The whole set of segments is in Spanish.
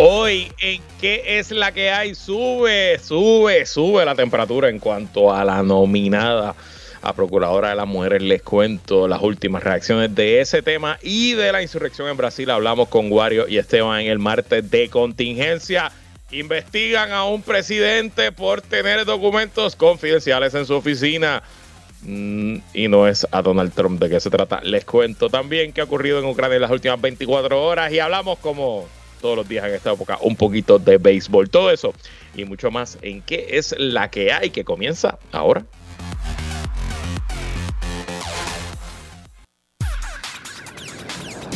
Hoy, ¿en qué es la que hay? Sube, sube, sube la temperatura en cuanto a la nominada a Procuradora de las Mujeres. Les cuento las últimas reacciones de ese tema y de la insurrección en Brasil. Hablamos con Wario y Esteban en el martes de contingencia. Investigan a un presidente por tener documentos confidenciales en su oficina. Mm, y no es a Donald Trump de qué se trata. Les cuento también qué ha ocurrido en Ucrania en las últimas 24 horas y hablamos como todos los días en esta época un poquito de béisbol. Todo eso y mucho más en qué es la que hay que comienza ahora.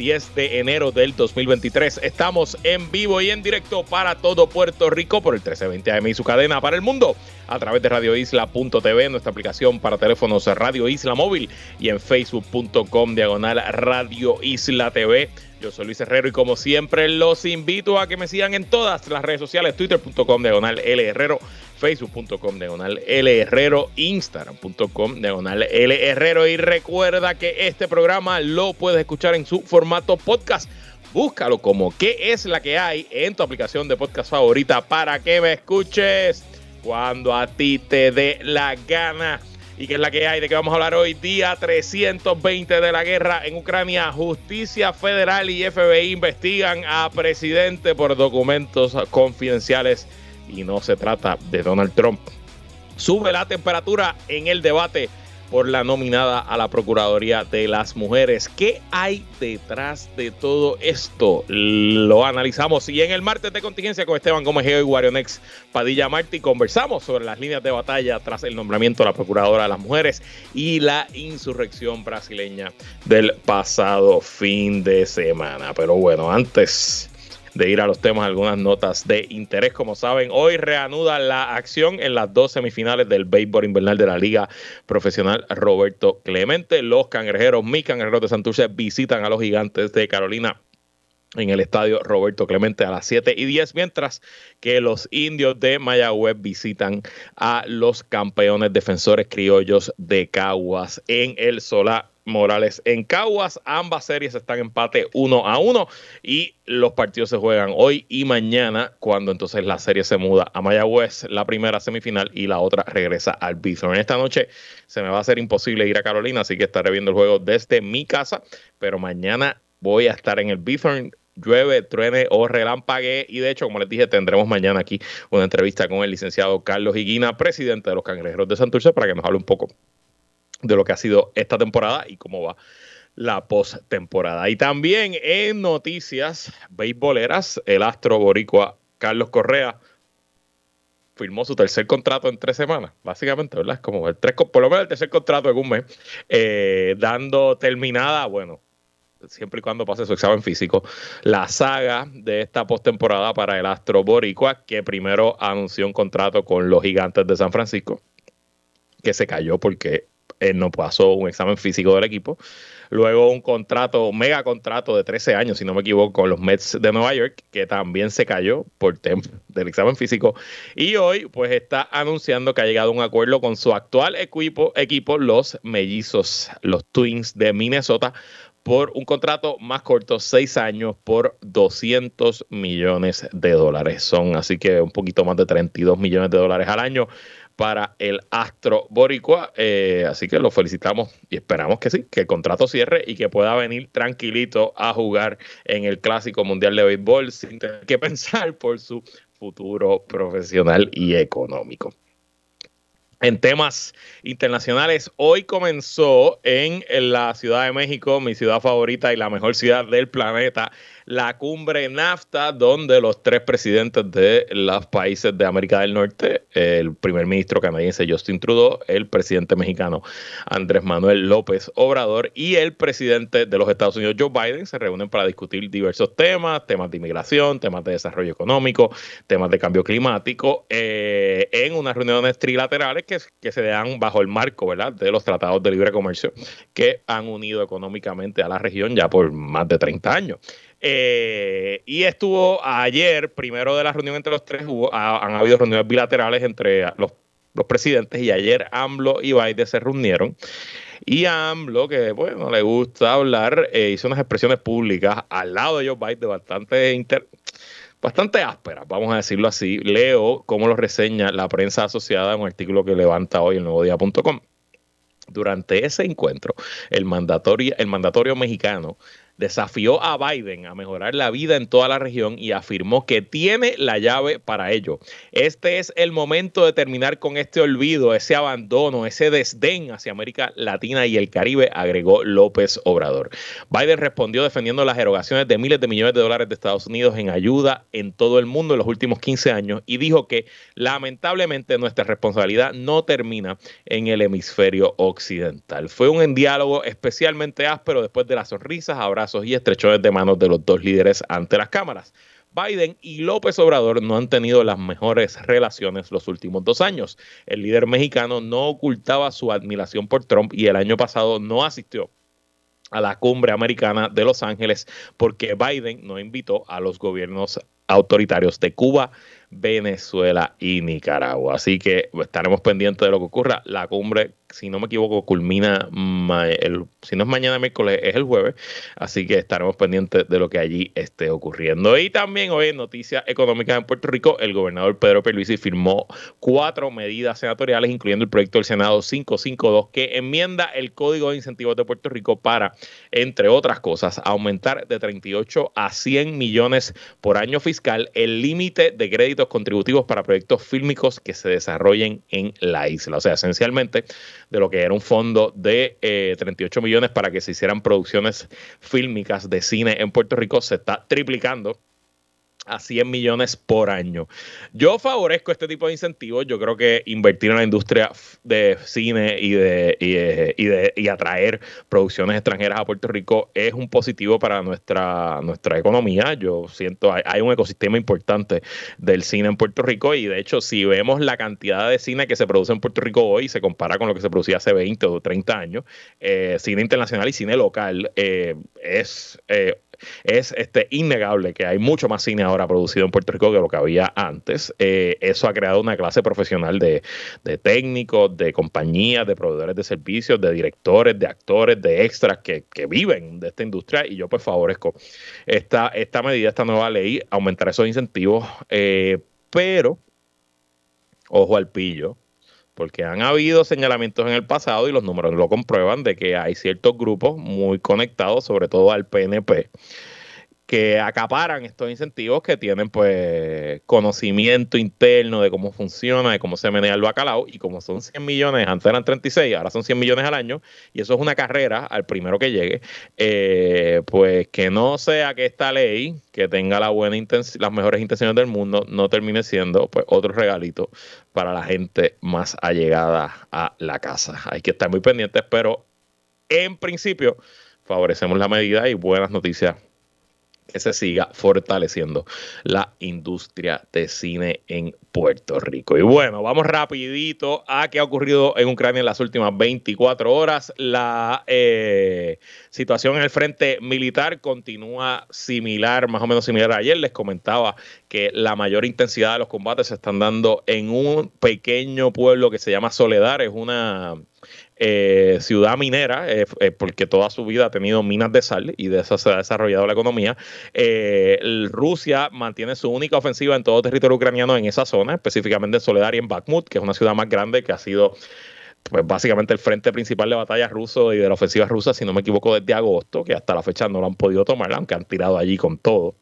10 de enero del 2023. Estamos en vivo y en directo para todo Puerto Rico por el 1320 AM y su cadena para el mundo a través de radioisla.tv, nuestra aplicación para teléfonos Radio Isla Móvil y en facebook.com diagonal Radio Isla TV. Yo soy Luis Herrero y como siempre los invito a que me sigan en todas las redes sociales, twitter.com diagonal L Herrero, facebook.com diagonal L Herrero, instagram.com diagonal L Herrero. Y recuerda que este programa lo puedes escuchar en su formato podcast. Búscalo como qué es la que hay en tu aplicación de podcast favorita para que me escuches cuando a ti te dé la gana. Y que es la que hay, de que vamos a hablar hoy, día 320 de la guerra en Ucrania. Justicia Federal y FBI investigan a presidente por documentos confidenciales y no se trata de Donald Trump. Sube la temperatura en el debate por la nominada a la Procuraduría de las Mujeres. ¿Qué hay detrás de todo esto? Lo analizamos y en el martes de contingencia con Esteban Gómez y Guarionex Padilla Martí conversamos sobre las líneas de batalla tras el nombramiento de la Procuradora de las Mujeres y la insurrección brasileña del pasado fin de semana. Pero bueno, antes de ir a los temas, algunas notas de interés. Como saben, hoy reanuda la acción en las dos semifinales del béisbol invernal de la Liga Profesional Roberto Clemente. Los cangrejeros, mis cangrejeros de Santurce, visitan a los gigantes de Carolina en el estadio Roberto Clemente a las 7 y 10, mientras que los indios de Mayagüez visitan a los campeones defensores criollos de Caguas en el Solá Morales en Caguas. Ambas series están empate 1 a 1 y los partidos se juegan hoy y mañana cuando entonces la serie se muda a Mayagüez, la primera semifinal y la otra regresa al Bithorn. Esta noche se me va a hacer imposible ir a Carolina, así que estaré viendo el juego desde mi casa, pero mañana voy a estar en el Bithorn llueve, truene o relampague. Y de hecho, como les dije, tendremos mañana aquí una entrevista con el licenciado Carlos Higuina, presidente de los Cangrejeros de Santurce, para que nos hable un poco de lo que ha sido esta temporada y cómo va la postemporada. Y también en noticias beisboleras, el astro boricua Carlos Correa firmó su tercer contrato en tres semanas, básicamente, ¿verdad? Es como el tres, por lo menos el tercer contrato en un mes, eh, dando terminada, bueno, siempre y cuando pase su examen físico, la saga de esta postemporada para el Astro Boricua, que primero anunció un contrato con los gigantes de San Francisco, que se cayó porque él no pasó un examen físico del equipo. Luego un contrato, mega contrato de 13 años, si no me equivoco, con los Mets de Nueva York, que también se cayó por tema del examen físico. Y hoy, pues está anunciando que ha llegado a un acuerdo con su actual equipo, equipo los mellizos, los Twins de Minnesota, por un contrato más corto, seis años, por 200 millones de dólares. Son así que un poquito más de 32 millones de dólares al año para el Astro Boricua. Eh, así que lo felicitamos y esperamos que sí, que el contrato cierre y que pueda venir tranquilito a jugar en el Clásico Mundial de Béisbol sin tener que pensar por su futuro profesional y económico. En temas internacionales, hoy comenzó en la Ciudad de México, mi ciudad favorita y la mejor ciudad del planeta, la cumbre NAFTA, donde los tres presidentes de los países de América del Norte, el primer ministro canadiense Justin Trudeau, el presidente mexicano Andrés Manuel López Obrador y el presidente de los Estados Unidos Joe Biden se reúnen para discutir diversos temas, temas de inmigración, temas de desarrollo económico, temas de cambio climático, eh, en unas reuniones trilaterales que, se dan bajo el marco de los tratados de libre comercio que han unido económicamente a la región ya por más de 30 años. Eh, y estuvo ayer, primero de la reunión entre los tres, han habido reuniones bilaterales entre los, presidentes y ayer AMLO y Biden se reunieron. Y AMLO, que bueno, le gusta hablar, eh, hizo unas expresiones públicas al lado de Joe Biden bastante inter bastante ásperas, vamos a decirlo así. Leo cómo lo reseña la prensa asociada en un artículo que levanta hoy el nuevo día.com. Durante ese encuentro, el mandatorio, el mandatorio mexicano desafió a Biden a mejorar la vida en toda la región y afirmó que tiene la llave para ello. Este es el momento de terminar con este olvido, ese abandono, ese desdén hacia América Latina y el Caribe, agregó López Obrador. Biden respondió defendiendo las erogaciones de miles de millones de dólares de Estados Unidos en ayuda en todo el mundo en los últimos 15 años y dijo que lamentablemente nuestra responsabilidad no termina en el hemisferio occidental. Fue un diálogo especialmente áspero después de las sonrisas, abrazos y estrechones de manos de los dos líderes ante las cámaras. Biden y López Obrador no han tenido las mejores relaciones los últimos dos años. El líder mexicano no ocultaba su admiración por Trump y el año pasado no asistió a la cumbre americana de Los Ángeles porque Biden no invitó a los gobiernos autoritarios de Cuba, Venezuela y Nicaragua. Así que estaremos pendientes de lo que ocurra. La cumbre si no me equivoco, culmina, el, si no es mañana miércoles, es el jueves. Así que estaremos pendientes de lo que allí esté ocurriendo. Y también hoy en Noticias Económicas en Puerto Rico, el gobernador Pedro Pierluisi firmó cuatro medidas senatoriales, incluyendo el proyecto del Senado 552, que enmienda el Código de Incentivos de Puerto Rico para, entre otras cosas, aumentar de 38 a 100 millones por año fiscal el límite de créditos contributivos para proyectos fílmicos que se desarrollen en la isla. O sea, esencialmente de lo que era un fondo de 38 eh, millones para que se hicieran producciones fílmicas de cine en Puerto Rico, se está triplicando a 100 millones por año. Yo favorezco este tipo de incentivos. Yo creo que invertir en la industria de cine y de, y, de, y atraer producciones extranjeras a Puerto Rico es un positivo para nuestra, nuestra economía. Yo siento, hay, hay un ecosistema importante del cine en Puerto Rico y de hecho si vemos la cantidad de cine que se produce en Puerto Rico hoy, se compara con lo que se producía hace 20 o 30 años, eh, cine internacional y cine local eh, es... Eh, es este, innegable que hay mucho más cine ahora producido en Puerto Rico que lo que había antes. Eh, eso ha creado una clase profesional de, técnicos, de compañías, de proveedores de servicios, de directores, de actores, de extras que, viven de esta industria y yo pues favorezco esta, esta medida, esta nueva ley, aumentar esos incentivos, eh, pero ojo al pillo, porque han habido señalamientos en el pasado y los números lo comprueban de que hay ciertos grupos muy conectados, sobre todo al PNP, que acaparan estos incentivos que tienen pues conocimiento interno de cómo funciona, de cómo se menea el bacalao y como son 100 millones, antes eran 36, ahora son 100 millones al año y eso es una carrera al primero que llegue, eh, pues que no sea que esta ley que tenga la buena las mejores intenciones del mundo no termine siendo pues otro regalito para la gente más allegada a la casa. Hay que estar muy pendientes, pero en principio favorecemos la medida y buenas noticias que se siga fortaleciendo la industria de cine en Puerto Rico. Y bueno, vamos rapidito a qué ha ocurrido en Ucrania en las últimas 24 horas. La eh, situación en el frente militar continúa similar, más o menos similar ayer. Les comentaba que la mayor intensidad de los combates se están dando en un pequeño pueblo que se llama Soledad. Es una eh, ciudad minera, eh, eh, porque toda su vida ha tenido minas de sal y de eso se ha desarrollado la economía. Rusia mantiene su única ofensiva en todo territorio ucraniano en esa zona, específicamente en Soledad y en Bakhmut, que es una ciudad más grande que ha sido pues básicamente el frente principal de batalla ruso y de la ofensiva rusa, si no me equivoco, desde agosto, que hasta la fecha no lo han podido tomar, aunque han tirado allí con todo.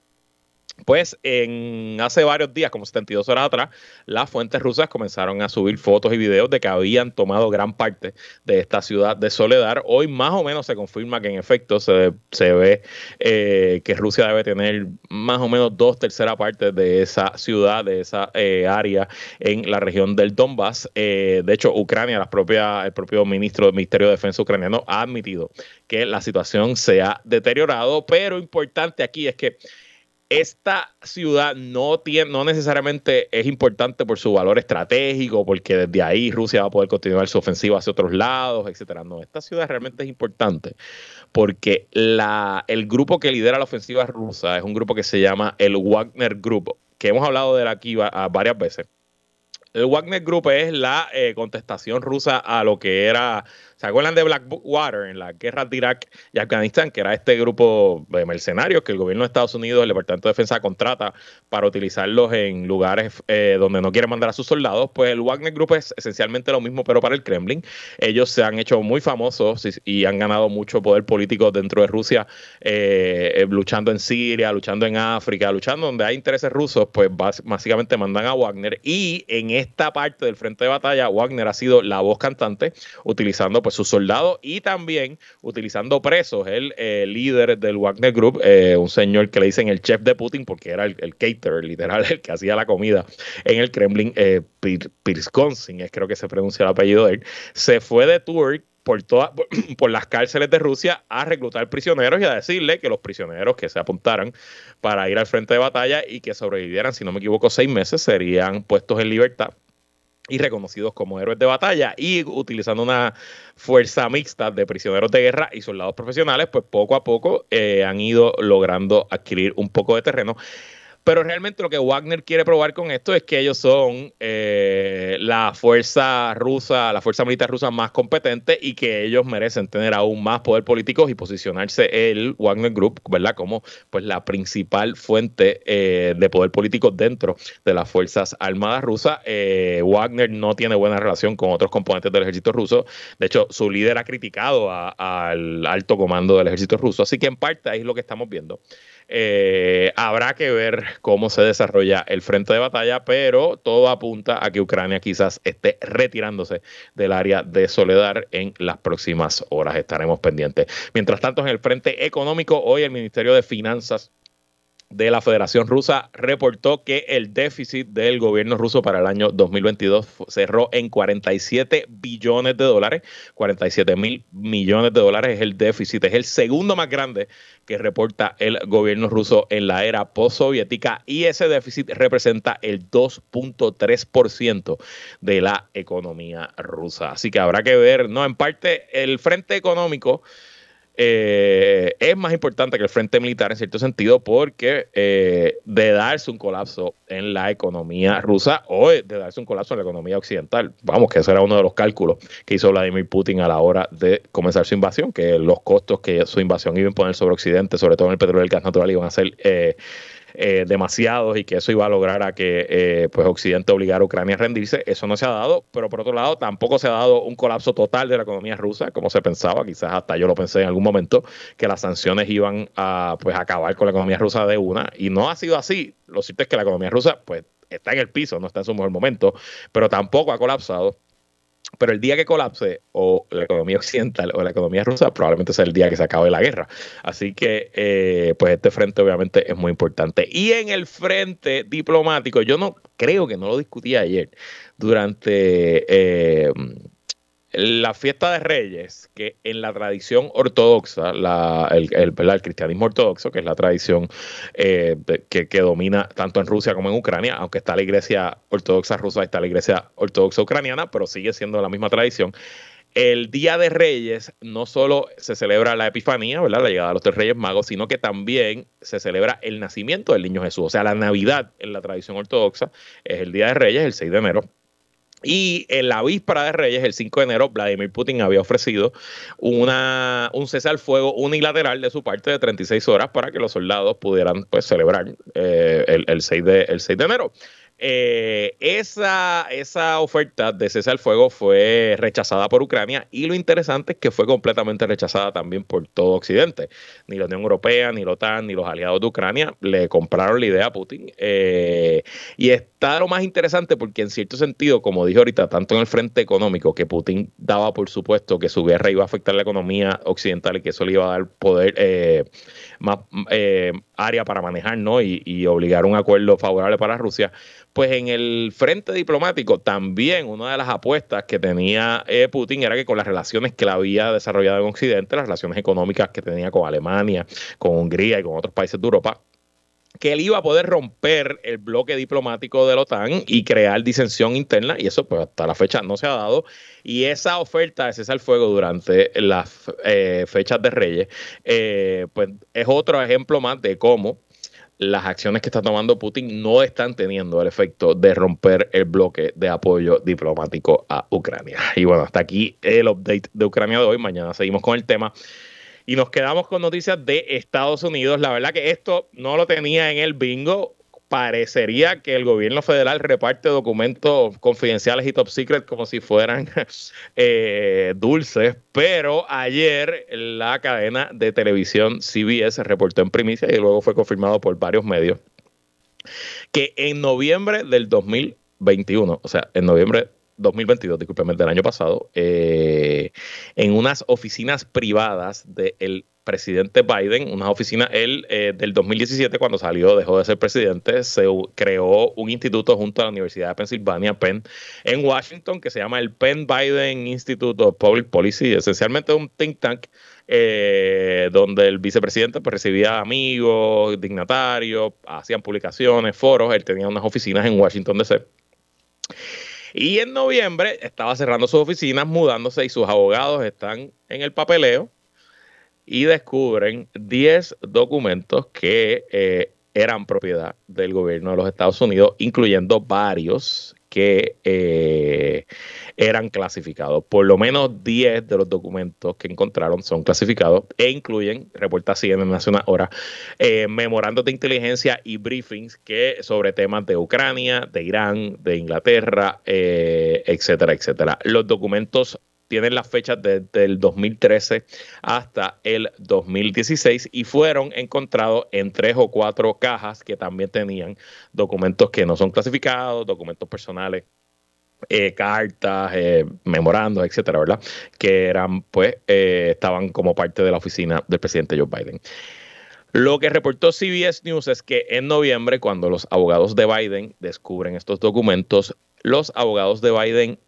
Pues en hace varios días, como 72 horas atrás, las fuentes rusas comenzaron a subir fotos y videos de que habían tomado gran parte de esta ciudad de Soledad. Hoy más o menos se confirma que en efecto se, ve eh, que Rusia debe tener más o menos dos terceras partes de esa ciudad, de esa eh, área en la región del Donbass. Eh, de hecho, Ucrania, el propio ministro del Ministerio de Defensa ucraniano ha admitido que la situación se ha deteriorado, pero importante aquí es que esta ciudad no, tiene, no necesariamente es importante por su valor estratégico, porque desde ahí Rusia va a poder continuar su ofensiva hacia otros lados, etcétera. No, esta ciudad realmente es importante porque el grupo que lidera la ofensiva rusa es un grupo que se llama el Wagner Group, que hemos hablado de aquí varias veces. El Wagner Group es la eh, contestación rusa a lo que era ¿Se acuerdan de Blackwater en la guerra de Irak y Afganistán, que era este grupo de mercenarios que el gobierno de Estados Unidos, el Departamento de Defensa contrata para utilizarlos en lugares eh, donde no quieren mandar a sus soldados? Pues el Wagner Group es esencialmente lo mismo, pero para el Kremlin. Ellos se han hecho muy famosos y, han ganado mucho poder político dentro de Rusia, eh, eh, luchando en Siria, luchando en África, luchando donde hay intereses rusos, pues básicamente mandan a Wagner. Y en esta parte del frente de batalla, Wagner ha sido la voz cantante, utilizando pues, sus soldados y también utilizando presos. El eh, líder del Wagner Group, eh, un señor que le dicen el chef de Putin, porque era el, caterer, literal, el que hacía la comida en el Kremlin, eh, Pirskonsin, es creo que se pronuncia el apellido de él, se fue de tour por, todas por las cárceles de Rusia a reclutar prisioneros y a decirle que los prisioneros que se apuntaran para ir al frente de batalla y que sobrevivieran, si no me equivoco, seis meses, serían puestos en libertad y reconocidos como héroes de batalla y utilizando una fuerza mixta de prisioneros de guerra y soldados profesionales, pues poco a poco eh, han ido logrando adquirir un poco de terreno. Pero realmente lo que Wagner quiere probar con esto es que ellos son eh, la fuerza rusa, la fuerza militar rusa más competente y que ellos merecen tener aún más poder político y posicionarse el Wagner Group, ¿verdad? Como pues la principal fuente eh, de poder político dentro de las fuerzas armadas rusas. Eh, Wagner no tiene buena relación con otros componentes del ejército ruso. De hecho, su líder ha criticado al alto comando del ejército ruso. Así que en parte es lo que estamos viendo. Eh, habrá que ver cómo se desarrolla el frente de batalla, pero todo apunta a que Ucrania quizás esté retirándose del área de Soledad en las próximas horas. Estaremos pendientes. Mientras tanto, en el frente económico, hoy el Ministerio de Finanzas de la Federación Rusa reportó que el déficit del gobierno ruso para el año 2022 cerró en 47 billones de dólares. 47 mil millones de dólares es el déficit, es el segundo más grande que reporta el gobierno ruso en la era postsoviética y ese déficit representa el 2.3% de la economía rusa. Así que habrá que ver, no, en parte el frente económico eh, es más importante que el frente militar en cierto sentido porque eh, de darse un colapso en la economía rusa o de darse un colapso en la economía occidental, vamos, que ese era uno de los cálculos que hizo Vladimir Putin a la hora de comenzar su invasión, que los costos que su invasión iba a imponer sobre Occidente, sobre todo en el petróleo y el gas natural, iban a ser... Eh, eh, demasiados y que eso iba a lograr a que eh, pues Occidente obligara a Ucrania a rendirse. Eso no se ha dado, pero por otro lado tampoco se ha dado un colapso total de la economía rusa, como se pensaba, quizás hasta yo lo pensé en algún momento, que las sanciones iban a pues acabar con la economía rusa de una, y no ha sido así. Lo cierto es que la economía rusa pues está en el piso, no está en su mejor momento, pero tampoco ha colapsado pero el día que colapse o la economía occidental o la economía rusa, probablemente sea el día que se acabe la guerra. Así que, eh, pues este frente obviamente es muy importante. Y en el frente diplomático, yo no creo que no lo discutí ayer, durante... Eh, la fiesta de Reyes, que en la tradición ortodoxa, el, cristianismo ortodoxo, que es la tradición eh, que, domina tanto en Rusia como en Ucrania, aunque está la iglesia ortodoxa rusa, está la iglesia ortodoxa ucraniana, pero sigue siendo la misma tradición. El Día de Reyes no solo se celebra la Epifanía, ¿verdad? la llegada de los tres Reyes Magos, sino que también se celebra el nacimiento del niño Jesús. O sea, la Navidad en la tradición ortodoxa es el Día de Reyes, el 6 de enero, y en la víspera de Reyes, el 5 de enero, Vladimir Putin había ofrecido una, un cese al fuego unilateral de su parte de 36 horas para que los soldados pudieran pues, celebrar eh, el, 6 de, el 6 de enero. Eh, esa, esa oferta de cese al fuego fue rechazada por Ucrania y lo interesante es que fue completamente rechazada también por todo Occidente. Ni la Unión Europea, ni la OTAN, ni los aliados de Ucrania le compraron la idea a Putin. Eh, y está lo más interesante porque en cierto sentido, como dije ahorita, tanto en el frente económico, que Putin daba por supuesto que su guerra iba a afectar la economía occidental y que eso le iba a dar poder, eh, más área para manejar ¿no? y, y obligar un acuerdo favorable para Rusia pues en el frente diplomático también una de las apuestas que tenía eh, Putin era que con las relaciones que la había desarrollado en Occidente, las relaciones económicas que tenía con Alemania, con Hungría y con otros países de Europa, que él iba a poder romper el bloque diplomático de la OTAN y crear disensión interna, y eso pues hasta la fecha no se ha dado. Y esa oferta de cesar el fuego durante las eh, fechas de Reyes, eh, pues es otro ejemplo más de cómo las acciones que está tomando Putin no están teniendo el efecto de romper el bloque de apoyo diplomático a Ucrania. Y bueno, hasta aquí el update de Ucrania de hoy. Mañana seguimos con el tema. Y nos quedamos con noticias de Estados Unidos. La verdad que esto no lo tenía en el bingo parecería que el gobierno federal reparte documentos confidenciales y top secret como si fueran eh, dulces, pero ayer la cadena de televisión CBS reportó en primicia y luego fue confirmado por varios medios que en noviembre del 2021, o sea, en noviembre 2022, discúlpeme, del año pasado, eh, en unas oficinas privadas del presidente Biden, unas oficinas, él eh, del 2017 cuando salió, dejó de ser presidente, se creó un instituto junto a la Universidad de Pennsylvania, Penn, en Washington, que se llama el Penn Biden Institute of Public Policy, esencialmente un think tank eh, donde el vicepresidente pues, recibía amigos, dignatarios, hacían publicaciones, foros, él tenía unas oficinas en Washington DC. Y en noviembre estaba cerrando sus oficinas, mudándose y sus abogados están en el papeleo y descubren 10 documentos que eh, eran propiedad del gobierno de los Estados Unidos, incluyendo varios que eh, eran clasificados. Por lo menos 10 de los documentos que encontraron son clasificados e incluyen, reporta CNN hace una hora, eh, memorandos de inteligencia y briefings que sobre temas de Ucrania, de Irán, de Inglaterra, etcétera, etcétera. Los documentos tienen las fechas desde el 2013 hasta el 2016 y fueron encontrados en tres o cuatro cajas que también tenían documentos que no son clasificados, documentos personales. Eh, cartas, eh, memorandos, etcétera, ¿verdad? Que eran, pues, eh, estaban como parte de la oficina del presidente Joe Biden. Lo que reportó CBS News es que en noviembre, cuando los abogados de Biden descubren estos documentos, los abogados de Biden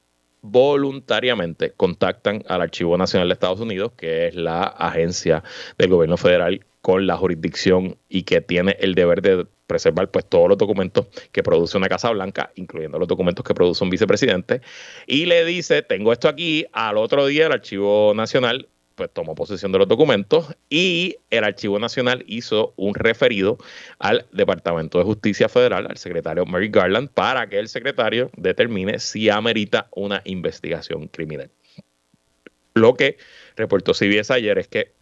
voluntariamente contactan al Archivo Nacional de Estados Unidos, que es la agencia del gobierno federal con la jurisdicción y que tiene el deber de preservar pues todos los documentos que produce una Casa Blanca, incluyendo los documentos que produce un vicepresidente, y le dice, tengo esto aquí, al otro día el Archivo Nacional pues tomó posesión de los documentos y el Archivo Nacional hizo un referido al Departamento de Justicia Federal, al secretario Mary Garland, para que el secretario determine si amerita una investigación criminal. Lo que reportó CBS ayer es que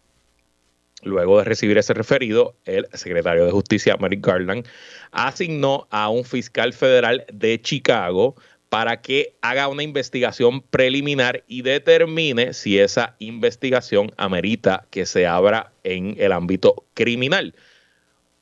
Luego de recibir ese referido, el secretario de Justicia, Mary Garland, asignó a un fiscal federal de Chicago para que haga una investigación preliminar y determine si esa investigación amerita que se abra en el ámbito criminal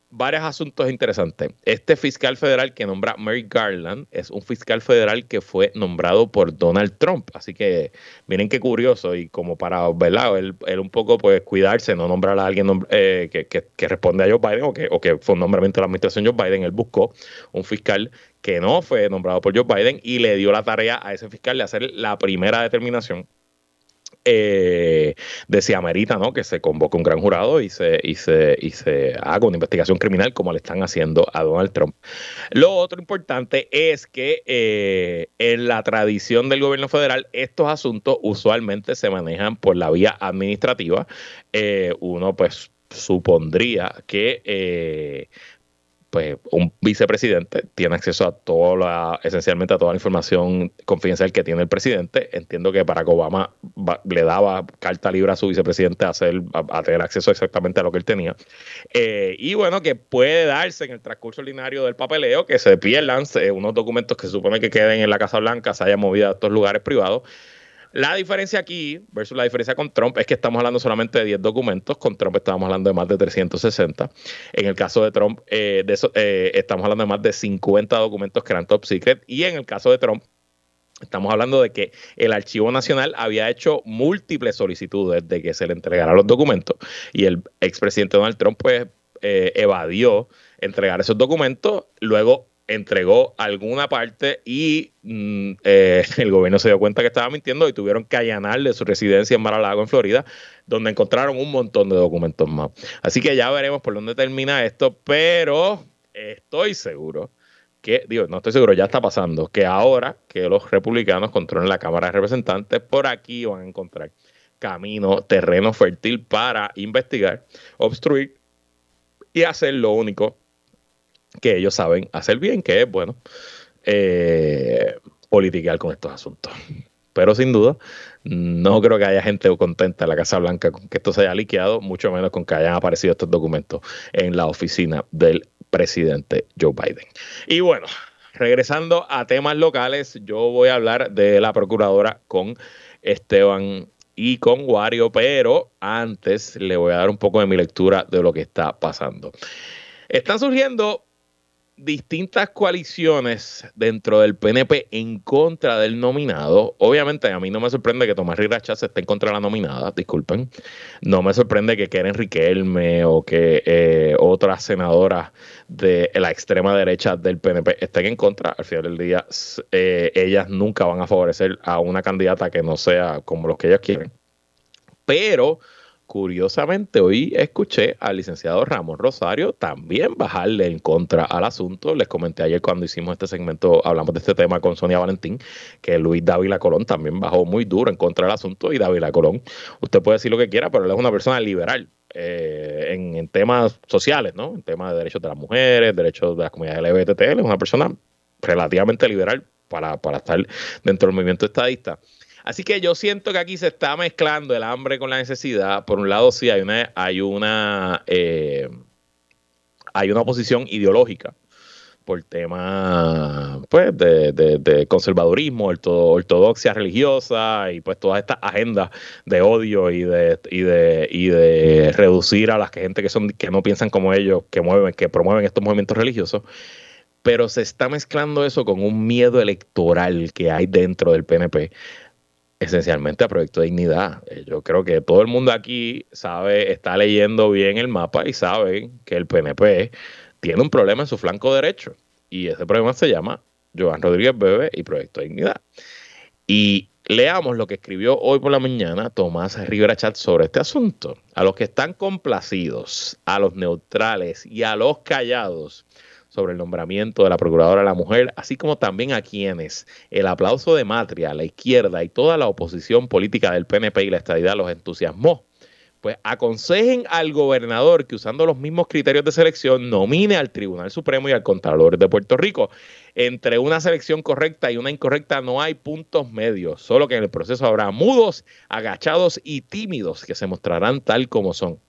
varios asuntos interesantes. Este fiscal federal que nombra Mary Garland es un fiscal federal que fue nombrado por Donald Trump. Así que miren qué curioso y como para, ¿verdad? Él, un poco pues cuidarse, no nombrar a alguien eh, que, responde a Joe Biden o que, o que fue un nombramiento de la administración Joe Biden. Él buscó un fiscal que no fue nombrado por Joe Biden y le dio la tarea a ese fiscal de hacer la primera determinación eh, de si amerita ¿no? que se convoque un gran jurado y se, y, se, haga una investigación criminal como le están haciendo a Donald Trump. Lo otro importante es que eh, en la tradición del gobierno federal estos asuntos usualmente se manejan por la vía administrativa. Eh, uno pues supondría que pues un vicepresidente tiene acceso a toda la, esencialmente a toda la información confidencial que tiene el presidente. Entiendo que Barack Obama le daba carta libre a su vicepresidente a, hacer, a, tener acceso exactamente a lo que él tenía. Eh, y bueno, que puede darse en el transcurso ordinario del papeleo que se pierdan eh, unos documentos que se supone que queden en la Casa Blanca, se hayan movido a estos lugares privados la diferencia aquí versus la diferencia con Trump es que estamos hablando solamente de 10 documentos, con Trump estamos hablando de más de 360. En el caso de Trump, eh, de eh, estamos hablando de más de 50 documentos que eran top secret. Y en el caso de Trump, Estamos hablando de que el Archivo Nacional había hecho múltiples solicitudes de que se le entregaran los documentos y el expresidente Donald Trump pues eh, evadió entregar esos documentos. Luego entregó alguna parte y mm, eh, el gobierno se dio cuenta que estaba mintiendo y tuvieron que allanarle su residencia en Mar-a-Lago, en Florida, donde encontraron un montón de documentos más. Así que ya veremos por dónde termina esto, pero estoy seguro que, digo, no estoy seguro, ya está pasando, que ahora que los republicanos controlen la Cámara de Representantes, por aquí van a encontrar camino, terreno fértil para investigar, obstruir y hacer lo único que ellos saben hacer bien, que es, bueno, eh, politicar con estos asuntos. Pero sin duda, no creo que haya gente contenta en la Casa Blanca con que esto se haya liqueado, mucho menos con que hayan aparecido estos documentos en la oficina del presidente Joe Biden. Y bueno, regresando a temas locales, yo voy a hablar de la procuradora con Esteban y con Wario, pero antes le voy a dar un poco de mi lectura de lo que está pasando. Están surgiendo distintas coaliciones dentro del PNP en contra del nominado. Obviamente, a mí no me sorprende que Tomás se esté en contra de la nominada, disculpen. No me sorprende que Keren Riquelme o que eh, otras senadoras de la extrema derecha del PNP estén en contra. Al final del día, eh, ellas nunca van a favorecer a una candidata que no sea como los que ellas quieren. Pero Curiosamente, hoy escuché al licenciado Ramos Rosario también bajarle en contra al asunto. Les comenté ayer cuando hicimos este segmento, hablamos de este tema con Sonia Valentín, que Luis Dávila Colón también bajó muy duro en contra del asunto. Y Dávila Colón, usted puede decir lo que quiera, pero él es una persona liberal. Eh, en, temas sociales, ¿no? En temas de derechos de las mujeres, derechos de la comunidad LGBT, es una persona relativamente liberal para, para estar dentro del movimiento estadista. Así que yo siento que aquí se está mezclando el hambre con la necesidad. Por un lado, sí hay una, hay una, eh, hay una oposición ideológica por tema pues de, conservadurismo, ortodoxia religiosa y pues todas estas agendas de odio y de, y de, y de reducir a las gente que son que no piensan como ellos, que mueven, que promueven estos movimientos religiosos. Pero se está mezclando eso con un miedo electoral que hay dentro del PNP esencialmente a Proyecto Dignidad. Eh, yo creo que todo el mundo aquí sabe, está leyendo bien el mapa y sabe que el PNP tiene un problema en su flanco derecho. Y ese problema se llama Joan Rodríguez Bebe y Proyecto Dignidad. Y leamos lo que escribió hoy por la mañana Tomás Rivera Chat sobre este asunto. A los que están complacidos, a los neutrales y a los callados sobre el nombramiento de la Procuradora de la Mujer, así como también a quienes el aplauso de Matria, la izquierda y toda la oposición política del PNP y la estadidad los entusiasmó. Pues aconsejen al gobernador que usando los mismos criterios de selección nomine al Tribunal Supremo y al Contralor de Puerto Rico. Entre una selección correcta y una incorrecta no hay puntos medios, solo que en el proceso habrá mudos, agachados y tímidos que se mostrarán tal como son.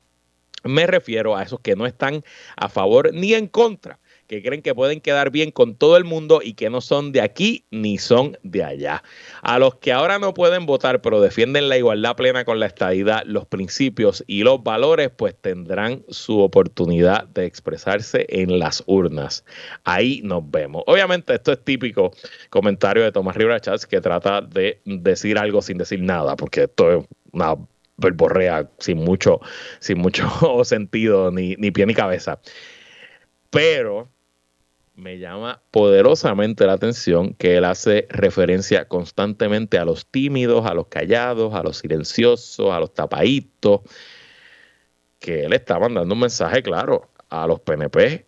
Me refiero a esos que no están a favor ni en contra que creen que pueden quedar bien con todo el mundo y que no son de aquí ni son de allá. A los que ahora no pueden votar pero defienden la igualdad plena con la estadidad, los principios y los valores, pues tendrán su oportunidad de expresarse en las urnas. Ahí nos vemos. Obviamente esto es típico comentario de Tomás Rivera Chats que trata de decir algo sin decir nada, porque esto es una verborrea sin mucho, sin mucho sentido, ni, ni pie ni cabeza. Pero me llama poderosamente la atención que él hace referencia constantemente a los tímidos, a los callados, a los silenciosos, a los tapaditos, que él está mandando un mensaje claro a los PNP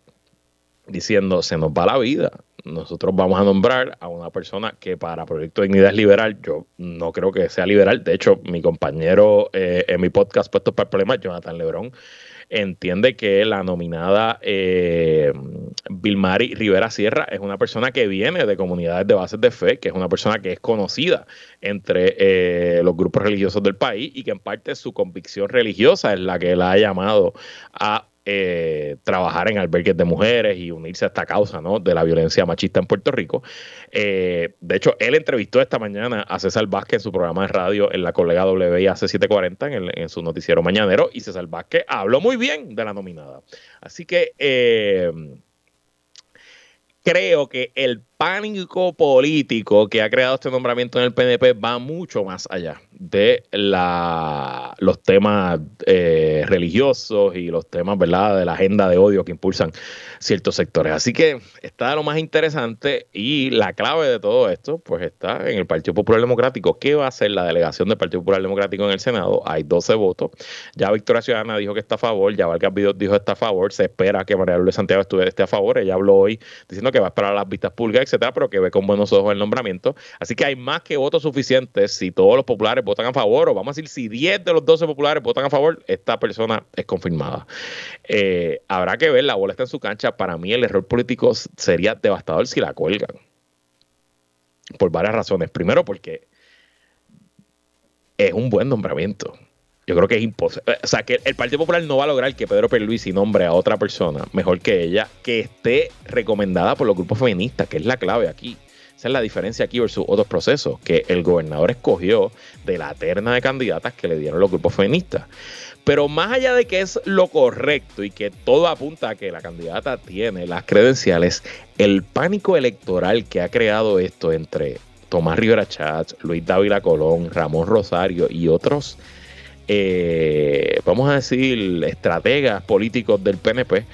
diciendo se nos va la vida. Nosotros vamos a nombrar a una persona que para Proyecto de Dignidad es liberal. Yo no creo que sea liberal. De hecho, mi compañero eh, en mi podcast Puestos para el Problema, Jonathan Lebrón, entiende que la nominada eh, Rivera Sierra es una persona que viene de comunidades de bases de fe, que es una persona que es conocida entre eh, los grupos religiosos del país y que en parte su convicción religiosa es la que la ha llamado a eh, trabajar en albergues de mujeres y unirse a esta causa ¿no? de la violencia machista en Puerto Rico. Eh, de hecho, él entrevistó esta mañana a César Vázquez en su programa de radio en la colega WIAC 740 en, en su noticiero mañanero y César Vázquez habló muy bien de la nominada. Así que creo que el pánico político que ha creado este nombramiento en el PNP va mucho más allá de los temas eh, religiosos y los temas ¿verdad? de la agenda de odio que impulsan ciertos sectores. Así que está lo más interesante y la clave de todo esto pues está en el Partido Popular Democrático. ¿Qué va a hacer la delegación del Partido Popular Democrático en el Senado? Hay 12 votos. Ya Victoria Ciudadana dijo que está a favor, ya Vargas Vidot dijo que está a favor. Se espera que María Lourdes Santiago esté a favor. Ella habló hoy diciendo que va a esperar las vistas públicas, etcétera, pero que ve con buenos ojos el nombramiento. Así que hay más que votos suficientes si todos los populares votan a favor, o vamos a decir, si 10 de los 12 populares votan a favor, esta persona es confirmada. Eh, habrá que ver, la bola está en su cancha. Para mí, el error político sería devastador si la cuelgan. Por varias razones. Primero, porque es un buen nombramiento. Yo creo que es imposible. O sea, que el Partido Popular no va a lograr que Pedro Pierluisi nombre a otra persona mejor que ella, que esté recomendada por los grupos feministas, que es la clave aquí. Esa es la diferencia aquí versus otros procesos, que el gobernador escogió de la terna de candidatas que le dieron los grupos feministas. Pero más allá de que es lo correcto y que todo apunta a que la candidata tiene las credenciales, el pánico electoral que ha creado esto entre Tomás Rivera Chats, Luis Dávila Colón, Ramón Rosario y otros eh, vamos a decir, estrategas políticos del PNP,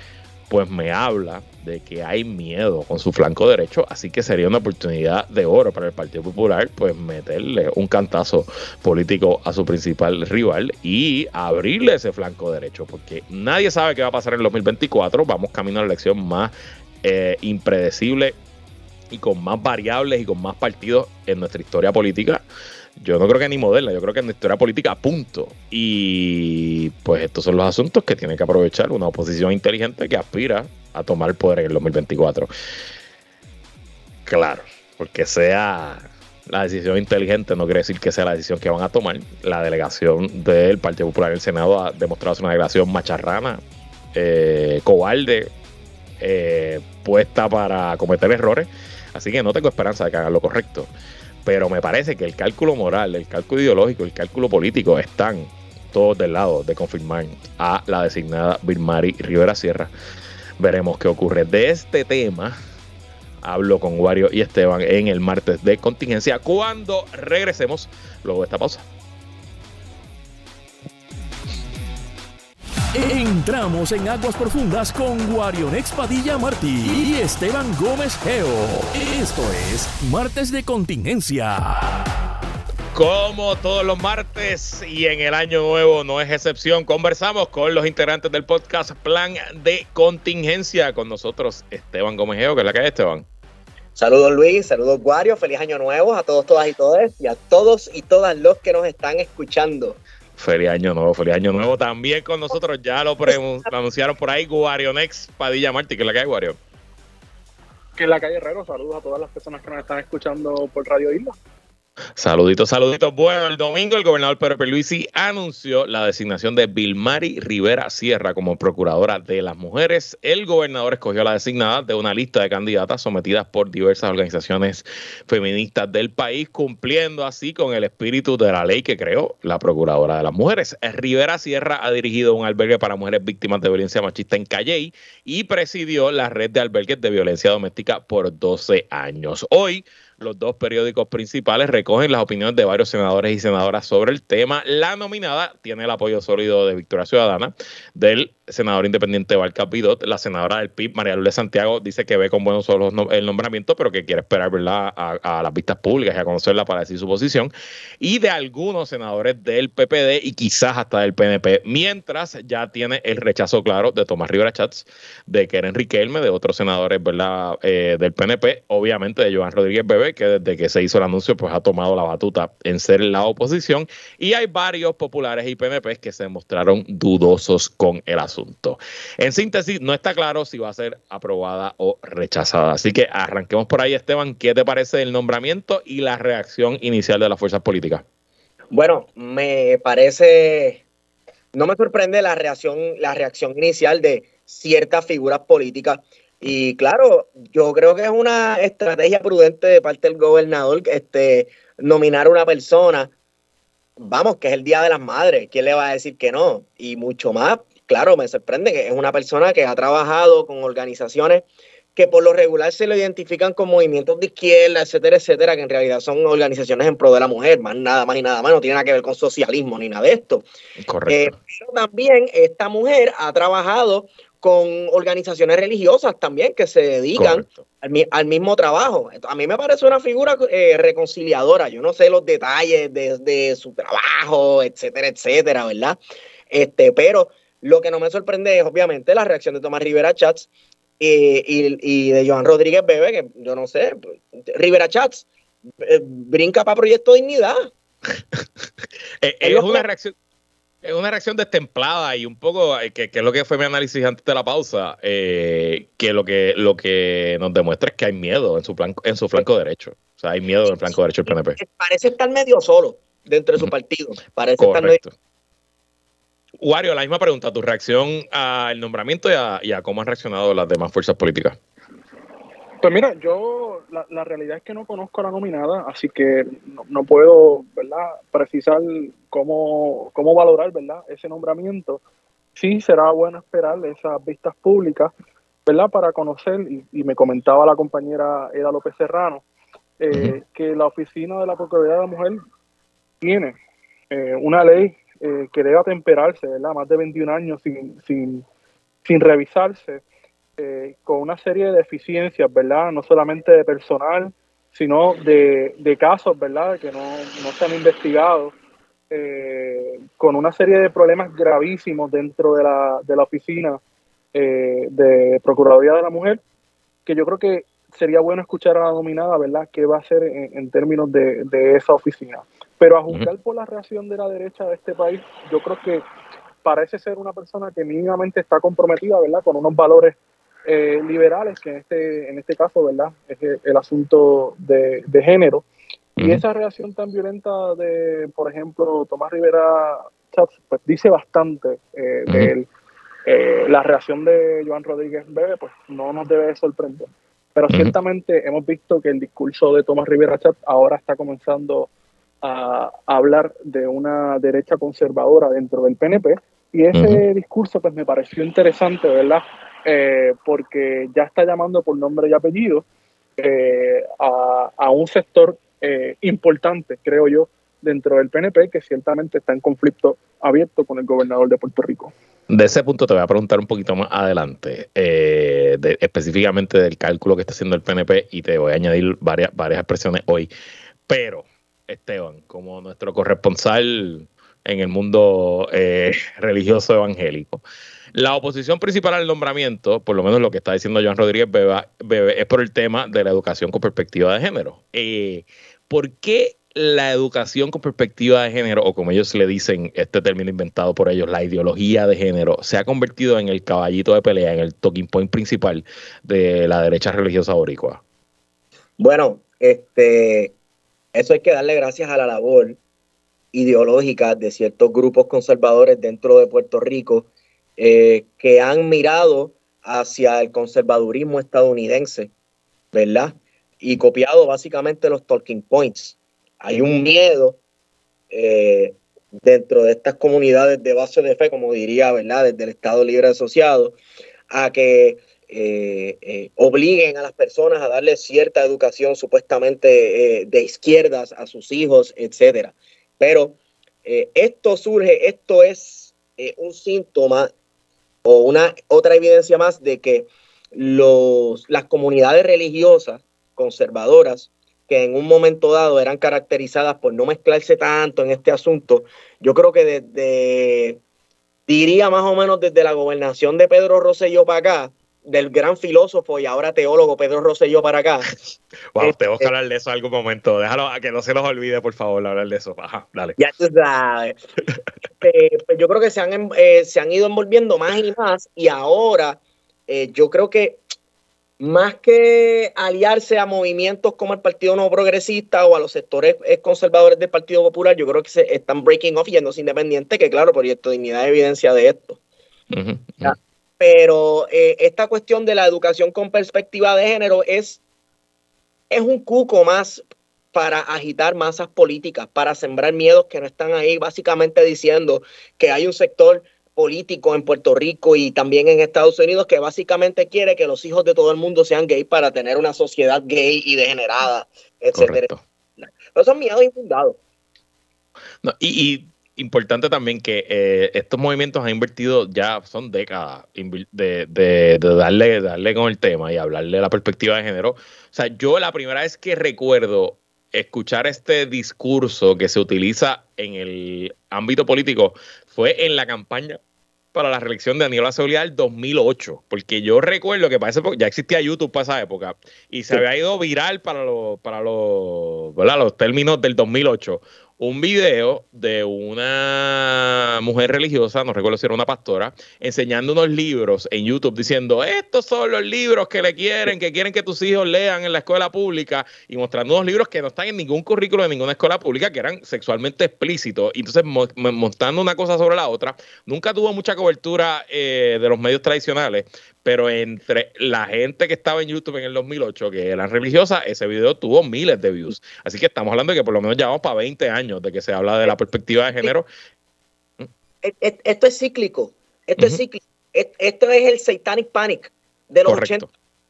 pues me habla de que hay miedo con su flanco derecho, así que sería una oportunidad de oro para el Partido Popular, pues meterle un cantazo político a su principal rival y abrirle ese flanco derecho, porque nadie sabe qué va a pasar en el 2024, vamos camino a la elección más eh, impredecible y con más variables y con más partidos en nuestra historia política yo no creo que ni moderna, yo creo que nuestra historia política, punto. Y pues estos son los asuntos que tiene que aprovechar una oposición inteligente que aspira a tomar el poder en el 2024. Claro, porque sea la decisión inteligente no quiere decir que sea la decisión que van a tomar. La delegación del Partido Popular en el Senado ha demostrado ser una delegación macharrana, eh, cobarde, eh, puesta para cometer errores. Así que no tengo esperanza de que hagan lo correcto pero me parece que el cálculo moral, el cálculo ideológico, el cálculo político están todos del lado de confirmar a la designada Vilmari Rivera Sierra. Veremos qué ocurre. De este tema hablo con Wario y Esteban en el martes de contingencia cuando regresemos luego de esta pausa. Entramos en aguas profundas con Guarionex Padilla Martí y Esteban Gómez Geo. Esto es Martes de Contingencia. Como todos los martes y en el año nuevo no es excepción, conversamos con los integrantes del podcast Plan de Contingencia. Con nosotros Esteban Gómez Geo, que es la que hay, Esteban. Saludos Luis, saludos Guario, feliz año nuevo a todos, todas y todos y a todos y todas los que nos están escuchando. Feliz año nuevo, feliz año nuevo. También con nosotros ya lo, anunciaron por ahí Guarionex Padilla Martí, que es la calle Guario. Que es la calle Herrero. Saludos a todas las personas que nos están escuchando por Radio Isla. Saluditos, saluditos. Bueno, el domingo el gobernador Pedro Pierluisi anunció la designación de Vilmari Rivera Sierra como procuradora de las mujeres. El gobernador escogió la designada de una lista de candidatas sometidas por diversas organizaciones feministas del país, cumpliendo así con el espíritu de la ley que creó la procuradora de las mujeres. Rivera Sierra ha dirigido un albergue para mujeres víctimas de violencia machista en Calley y presidió la red de albergues de violencia doméstica por 12 años. Hoy los dos periódicos principales recogen las opiniones de varios senadores y senadoras sobre el tema. La nominada tiene el apoyo sólido de Victoria Ciudadana, del senador independiente Valca Pidot, la senadora del PIB, María Lourdes Santiago, dice que ve con buenos ojos el nombramiento, pero que quiere esperar. A, las vistas públicas y a conocerla para decir su posición. Y de algunos senadores del PPD y quizás hasta del PNP, mientras ya tiene el rechazo claro de Tomás Rivera Chats, de Keren Riquelme, de otros senadores. Eh, del PNP, obviamente de Joan Rodríguez Bebé que desde que se hizo el anuncio pues ha tomado la batuta en ser la oposición y hay varios populares y PNP que se mostraron dudosos con el asunto En síntesis, no está claro si va a ser aprobada o rechazada. Así que arranquemos por ahí, Esteban. ¿Qué te parece el nombramiento y la reacción inicial de las fuerzas políticas? Bueno, me parece, no me sorprende la reacción, la reacción inicial de ciertas figuras políticas. Y claro, yo creo que es una estrategia prudente de parte del gobernador este, nominar a una persona, vamos, que es el Día de las Madres, ¿quién le va a decir que no? Y mucho más, claro, me sorprende que es una persona que ha trabajado con organizaciones que por lo regular se lo identifican con movimientos de izquierda, etcétera, etcétera, que en realidad son organizaciones en pro de la mujer, más nada más y nada más, no tiene nada que ver con socialismo ni nada de esto. Correcto. Eh, pero también esta mujer ha trabajado con organizaciones religiosas también que se dedican al, mismo trabajo. A mí me parece una figura eh, reconciliadora. Yo no sé los detalles de, su trabajo, etcétera, etcétera, ¿verdad? Este, pero lo que no me sorprende es obviamente la reacción de Tomás Rivera Chats y, y, de Joan Rodríguez Bebe, que yo no sé, Rivera Chats eh, brinca para Proyecto Dignidad. Eh, es una reacción es una reacción destemplada y un poco, eh, que, es lo que fue mi análisis antes de la pausa, eh, que, lo que lo que nos demuestra es que hay miedo en su, flanco, en su flanco derecho. O sea, hay miedo en el flanco derecho del PNP. Parece estar medio solo dentro de su partido. Parece Correcto. estar medio... Wario, la misma pregunta, tu reacción al nombramiento y a cómo han reaccionado las demás fuerzas políticas. Pues mira, yo la, la, realidad es que no conozco a la nominada, así que no, puedo, ¿verdad?, precisar cómo, cómo valorar, ¿verdad?, ese nombramiento. Sí será bueno esperar esas vistas públicas, ¿verdad?, para conocer, y, me comentaba la compañera Eda López Serrano, eh, que la oficina de la Procuraduría de la Mujer tiene eh, una ley eh, que debe atemperarse, ¿verdad?, más de 21 años sin, sin, sin revisarse eh, con una serie de deficiencias, ¿verdad? No solamente de personal, sino de, casos, ¿verdad? Que no, se han investigado, eh, con una serie de problemas gravísimos dentro de la, de la oficina eh, de Procuraduría de la Mujer, que yo creo que sería bueno escuchar a la nominada, ¿verdad?, qué va a hacer en, términos de, esa oficina. Pero a juzgar por la reacción de la derecha de este país, yo creo que parece ser una persona que mínimamente está comprometida, ¿verdad?, con unos valores eh, liberales, que en este, en este caso, ¿verdad? Es el, asunto de, género. Y esa reacción tan violenta de, por ejemplo, Tomás Rivera Chats, pues dice bastante eh, de él. Eh, la reacción de Joan Rodríguez Bebe, pues no nos debe sorprender. Pero ciertamente hemos visto que el discurso de Tomás Rivera Chatz ahora está comenzando a, hablar de una derecha conservadora dentro del PNP. Y ese discurso, pues me pareció interesante, ¿verdad? Eh, porque ya está llamando por nombre y apellido eh, a, un sector eh, importante, creo yo, dentro del PNP, que ciertamente está en conflicto abierto con el gobernador de Puerto Rico. De ese punto te voy a preguntar un poquito más adelante, específicamente del cálculo que está haciendo el PNP y te voy a añadir varias, varias expresiones hoy. Pero, Esteban, como nuestro corresponsal en el mundo religioso evangélico, la oposición principal al nombramiento, por lo menos lo que está diciendo Joan Rodríguez es por el tema de la educación con perspectiva de género. Eh, ¿Por qué la educación con perspectiva de género, o como ellos le dicen, este término inventado por ellos, la ideología de género, se ha convertido en el caballito de pelea, en el talking point principal de la derecha religiosa boricua? Bueno, este, eso hay que darle gracias a la labor ideológica de ciertos grupos conservadores dentro de Puerto Rico eh, que han mirado hacia el conservadurismo estadounidense, ¿verdad? Y copiado básicamente los talking points. Hay un miedo eh, dentro de estas comunidades de base de fe, como diría, ¿verdad? Desde el Estado Libre Asociado, a que eh, obliguen a las personas a darle cierta educación supuestamente de izquierdas a sus hijos, etcétera. Pero esto surge, esto es un síntoma o una otra evidencia más de que los, las comunidades religiosas conservadoras que en un momento dado eran caracterizadas por no mezclarse tanto en este asunto, yo creo que desde, diría más o menos desde la gobernación de Pedro Rosselló para acá, del gran filósofo y ahora teólogo Pedro Rosselló para acá. Wow, tengo que este, hablar de eso en algún momento. Déjalo, que no se los olvide, por favor, hablar de eso. Ajá, dale. Ya tú sabes. pues yo creo que se han, se han ido envolviendo más y más y ahora yo creo que más que aliarse a movimientos como el Partido No Progresista o a los sectores conservadores del Partido Popular, yo creo que se están breaking off yéndose independiente, que claro, Proyecto Dignidad es evidencia de esto. Pero eh, esta cuestión de la educación con perspectiva de género es, es un cuco más para agitar masas políticas, para sembrar miedos que no están ahí, básicamente diciendo que hay un sector político en Puerto Rico y también en Estados Unidos que básicamente quiere que los hijos de todo el mundo sean gay para tener una sociedad gay y degenerada, etcétera. Pero son miedos infundados. y, importante también que eh, estos movimientos han invertido ya son décadas de, de, darle, darle con el tema y hablarle de la perspectiva de género. O sea, yo la primera vez que recuerdo escuchar este discurso que se utiliza en el ámbito político fue en la campaña para la reelección de Aníbal Acevedo del 2008, porque yo recuerdo que para esa ya existía YouTube para esa época y se había ido viral para los para los, los términos del 2008 un video de una mujer religiosa, no recuerdo si era una pastora, enseñando unos libros en YouTube diciendo, estos son los libros que le quieren, que quieren que tus hijos lean en la escuela pública y mostrando unos libros que no están en ningún currículo de ninguna escuela pública, que eran sexualmente explícitos. Y entonces mostrando una cosa sobre la otra, nunca tuvo mucha cobertura eh, de los medios tradicionales, pero entre la gente que estaba en YouTube en el 2008, que eran religiosas, ese video tuvo miles de views. Así que estamos hablando de que por lo menos ya vamos para 20 años de que se habla de la perspectiva de género. Esto es cíclico, esto es cíclico. Esto es el Satanic Panic de los 80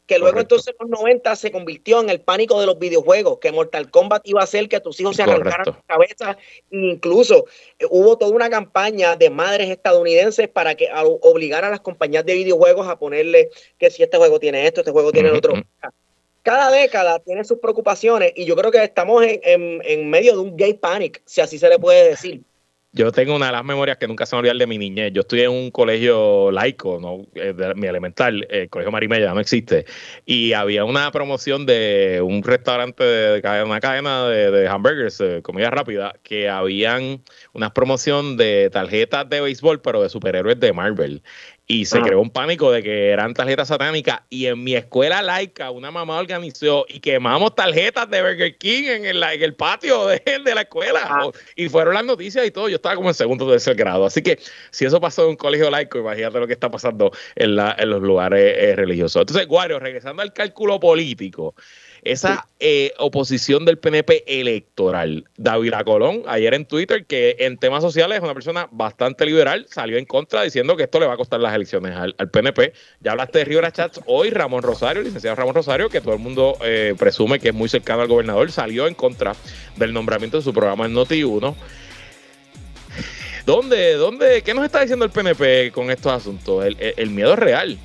que luego entonces en los 90 se convirtió en el pánico de los videojuegos, que Mortal Kombat iba a hacer que tus hijos se arrancaran la cabeza. Incluso eh, hubo toda una campaña de madres estadounidenses para que obligar a las compañías de videojuegos a ponerle que si este juego tiene esto, este juego tiene otro. Cada década tiene sus preocupaciones y yo creo que estamos en, en medio de un gay panic, si así se le puede decir. Yo tengo una de las memorias que nunca se me olvidan de mi niñez. Yo estudié en un colegio laico, ¿no? Eh, de mi elemental, el colegio Marimella, no existe. Y había una promoción de un restaurante, de, una cadena de, hamburgers, comida rápida, que habían una promoción de tarjetas de béisbol, pero de superhéroes de Marvel y se creó un pánico de que eran tarjetas satánicas. Y en mi escuela laica una mamá organizó y quemamos tarjetas de Burger King en el, en el patio de, de la escuela. Y fueron las noticias y todo, yo estaba como en segundo o tercer grado, así que si eso pasó en un colegio laico, imagínate lo que está pasando en, la, en los lugares eh, religiosos. Entonces, Guario, regresando al cálculo político, esa eh, oposición del PNP electoral. David Colón, ayer en Twitter, que en temas sociales es una persona bastante liberal, salió en contra diciendo que esto le va a costar las elecciones al, PNP. Ya hablaste de Rivera Chats hoy, Ramón Rosario, licenciado Ramón Rosario, que todo el mundo eh, presume que es muy cercano al gobernador, salió en contra del nombramiento de su programa en Noti1. ¿Dónde, dónde, qué nos está diciendo el PNP con estos asuntos? el miedo es real.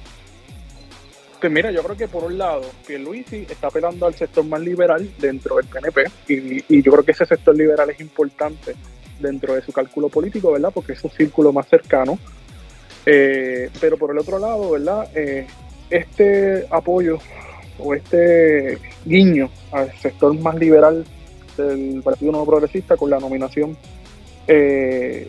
Pues mira, yo creo que por un lado, Pierluisi está apelando al sector más liberal dentro del PNP y, yo creo que ese sector liberal es importante dentro de su cálculo político, ¿verdad? Porque es un círculo más cercano. Eh, pero por el otro lado, ¿verdad? Eh, este apoyo o este guiño al sector más liberal del Partido Nuevo Progresista con la nominación eh,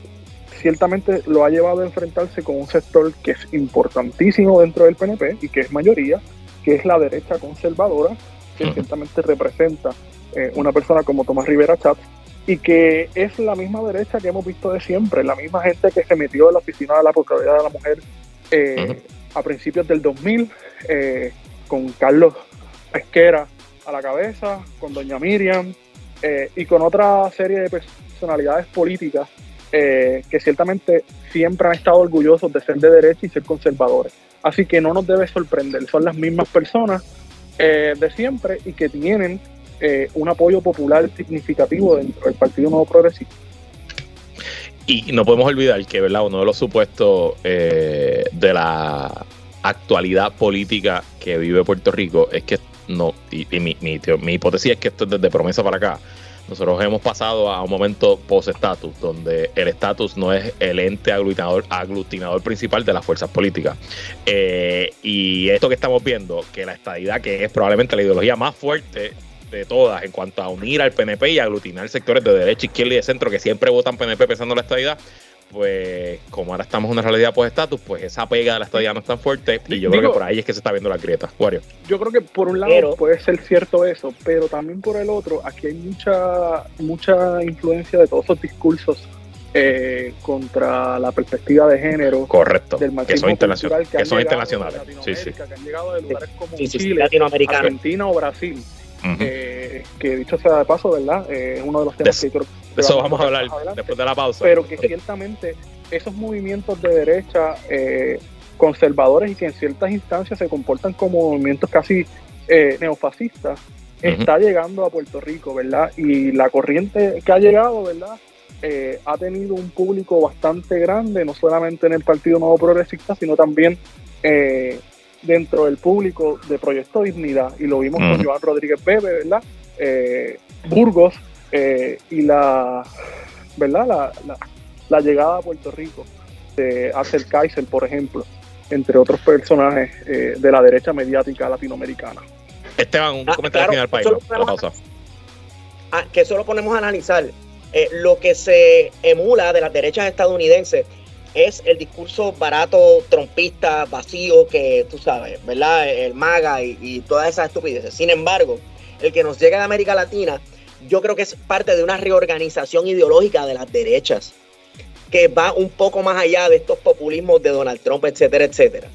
ciertamente lo ha llevado a enfrentarse con un sector que es importantísimo dentro del PNP y que es mayoría, que es la derecha conservadora, que ciertamente representa eh, una persona como Tomás Rivera Chat y que es la misma derecha que hemos visto de siempre, la misma gente que se metió en la oficina de la Procuraduría de la Mujer eh, a principios del 2000, eh, con Carlos Esquera a la cabeza, con doña Miriam y con otra serie de personalidades políticas eh, que ciertamente siempre han estado orgullosos de ser de derecha y ser conservadores. Así que no nos debe sorprender, son las mismas personas eh, de siempre y que tienen eh, un apoyo popular significativo dentro del Partido Nuevo Progresista. Y no podemos olvidar que ¿verdad? uno de los supuestos de la actualidad política que vive Puerto Rico es que no, y, mi, mi hipótesis es que esto es desde promesa para acá, nosotros hemos pasado a un momento post-estatus, donde el estatus no es el ente aglutinador, aglutinador principal de las fuerzas políticas. Eh, y esto que estamos viendo, que la estadidad, que es probablemente la ideología más fuerte de todas en cuanto a unir al PNP y aglutinar sectores de derecha, izquierda y de centro que siempre votan PNP pensando en la estadidad, pues como ahora estamos en una realidad por estatus, pues esa pega de la estadía no es tan fuerte y yo creo que por ahí es que se está viendo la grieta. Wario. Yo creo que por un lado puede ser cierto eso, pero también por el otro, aquí hay mucha, mucha influencia de todos esos discursos eh, contra la perspectiva de género. Correcto. Del que son, internacionales. Que, son internacionales. Sí, sí. Que han llegado de lugares como Chile, Argentina o Brasil. Eh, que dicho sea de paso, ¿verdad? Eh, es uno de los temas que creo que eso vamos a hablar después de la pausa. Pero que ciertamente esos movimientos de derecha conservadores y que en ciertas instancias se comportan como movimientos casi neofascistas, está llegando a Puerto Rico, ¿verdad? Y la corriente que ha llegado, ¿verdad? Eh, ha tenido un público bastante grande, no solamente en el Partido Nuevo Progresista, sino también eh, dentro del público de Proyecto Dignidad. Y lo vimos con Joan Rodríguez Bebe, ¿verdad? Eh, Burgos y la, ¿verdad? La, llegada a Puerto Rico de Axel Kaiser, por ejemplo, entre otros personajes de la derecha mediática latinoamericana. Esteban, un ah, comentario final para ah, que eso lo ponemos a analizar eh, lo que se emula de las derechas estadounidenses es el discurso barato, trompista, vacío, que tú sabes, ¿verdad? El MAGA y, todas esas estupideces. Sin embargo, el que nos llega de América Latina, yo creo que es parte de una reorganización ideológica de las derechas, que va un poco más allá de estos populismos de Donald Trump, etcétera, etcétera.